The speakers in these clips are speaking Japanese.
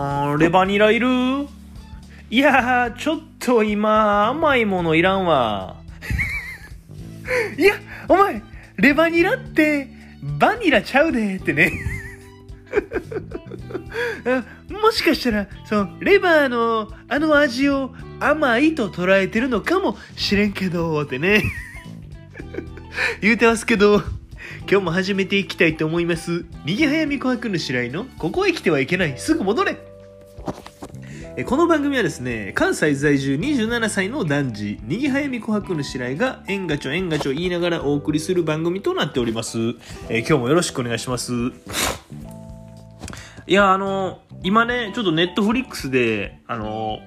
あレバニラいる？いやー、ちょっと今、甘いものいらんわ。いや、お前、レバニラって、バニラちゃうでってね。もしかしたら、その、レバーのあの味を甘いと捉えてるのかもしれんけど、ってね。言うてますけど、今日も始めていきたいと思います。右早見琥珀の白井の、ここへ来てはいけない、すぐ戻れえこの番組はですね、関西在住27歳の男児、にぎはやみ琥珀の白井が、えんがちょえんがちょ言いながらお送りする番組となっております。え今日もよろしくお願いします。いや、あの、今ね、ちょっとネットフリックスで、あの、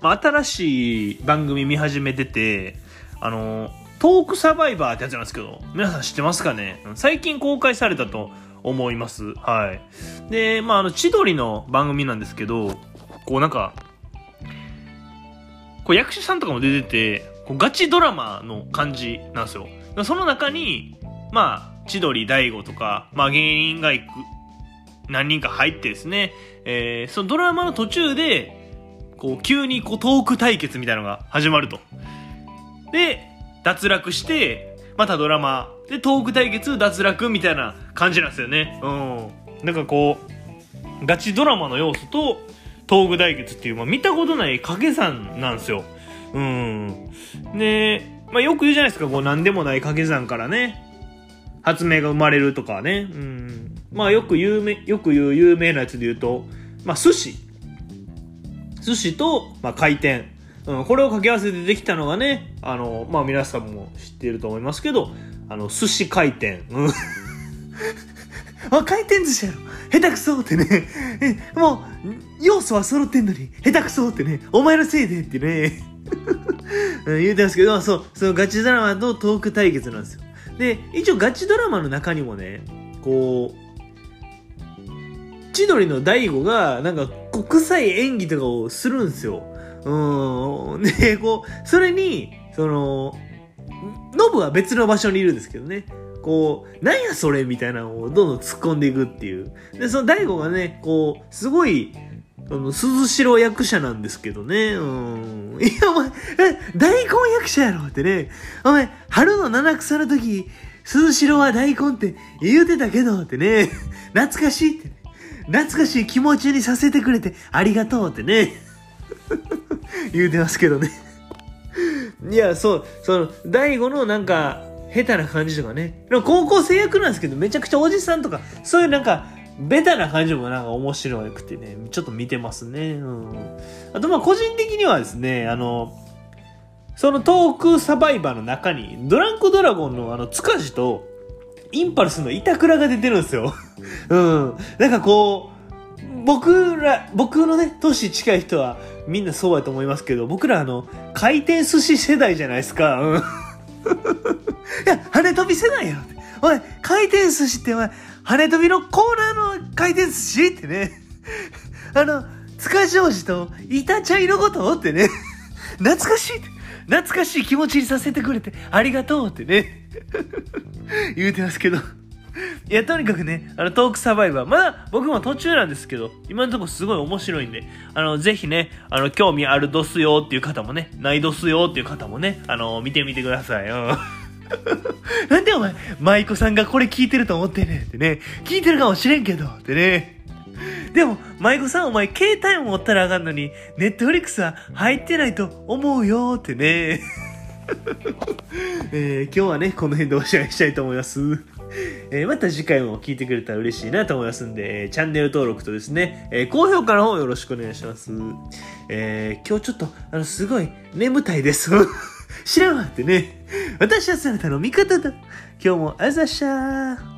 新しい番組見始めてて、あの、トークサバイバーってやつなんですけど、皆さん知ってますかね？最近公開されたと思います。はい。で、まあ、あの、千鳥の番組なんですけど、こうなんか、こう役者さんとかも出てて、こうガチドラマの感じなんですよ。その中に、まあ、千鳥大悟とか、まあ芸人が行く、何人か入ってですね、えーそのドラマの途中で、こう急にこうトーク対決みたいなのが始まると。で、脱落して、またドラマ、で、トーク対決、脱落みたいな感じなんですよね。うん。なんかこう、ガチドラマの要素と、東具対決っていう、まあ、見たことない掛け算なんですよ。うん。で、まあ、よく言うじゃないですか、こう、なんでもない掛け算からね、発明が生まれるとかね。うん。まあ、よく有名、よく言う有名なやつで言うと、まあ、寿司。寿司と、まあ、回転。うん、これを掛け合わせてできたのがね、あの、まあ、皆さんも知っていると思いますけど、あの、寿司回転。うん。あ、回転寿司やろ下手くそってね。え、もう、要素は揃ってんのに、下手くそってね。お前のせいでってね。言うてますけど、そう、そのガチドラマとトーク対決なんですよ。で、一応ガチドラマの中にもね、こう、千鳥の大悟が、なんか、国際演技とかをするんですよ。うん。で、こう、それに、その、ノブは別の場所にいるんですけどね。こう、なんやそれみたいなのをどんどん突っ込んでいくっていう。で、その大悟がね、こう、すごい、あの、鈴代役者なんですけどね。うん。いや、お前、え、大根役者やろってね。お前、春の七草の時、鈴代は大根って言うてたけどってね。懐かしいって。懐かしい気持ちにさせてくれてありがとうってね。言うてますけどね。いや、そう、その、大悟のなんか、下手な感じとかね。でも高校生役なんですけど、めちゃくちゃおじさんとか、そういうなんか、ベタな感じもなんか面白くてね、ちょっと見てますね。うん。あとまあ個人的にはですね、あの、そのトークサバイバーの中に、ドランクドラゴンのあの、塚地と、インパルスの板倉が出てるんですよ。うん。なんかこう、僕ら、僕のね、年近い人はみんなそうやと思いますけど、僕らあの、回転寿司世代じゃないですか。うん。いや、羽飛び世代やろ。おい、回転寿司ってお前、羽飛びのコーナーの回転寿司ってね。あの、塚ジョージと板チャイのことってね。懐かしいって。懐かしい気持ちにさせてくれてありがとうってね。言うてますけど。いや、とにかくね、あの、トークサバイバー。まだ僕も途中なんですけど、今のところすごい面白いんで、あの、ぜひね、あの、興味あるドスよっていう方もね、ないドスよっていう方もね、あの、見てみてください。うん。なんでお前、舞妓さんがこれ聞いてると思ってねんってね、聞いてるかもしれんけどってね。でも、舞妓さんお前、携帯も持ったらあかんのに、ネットフリックスは入ってないと思うよってね。えー今日はね、この辺でおしまいしたいと思います。えまた次回も聞いてくれたら嬉しいなと思いますんで、えーチャンネル登録とですね、え高評価の方よろしくお願いします。え今日ちょっと、あの、すごい眠たいです。知らんわってね。私はそなたの味方だ。今日もあざしゃー。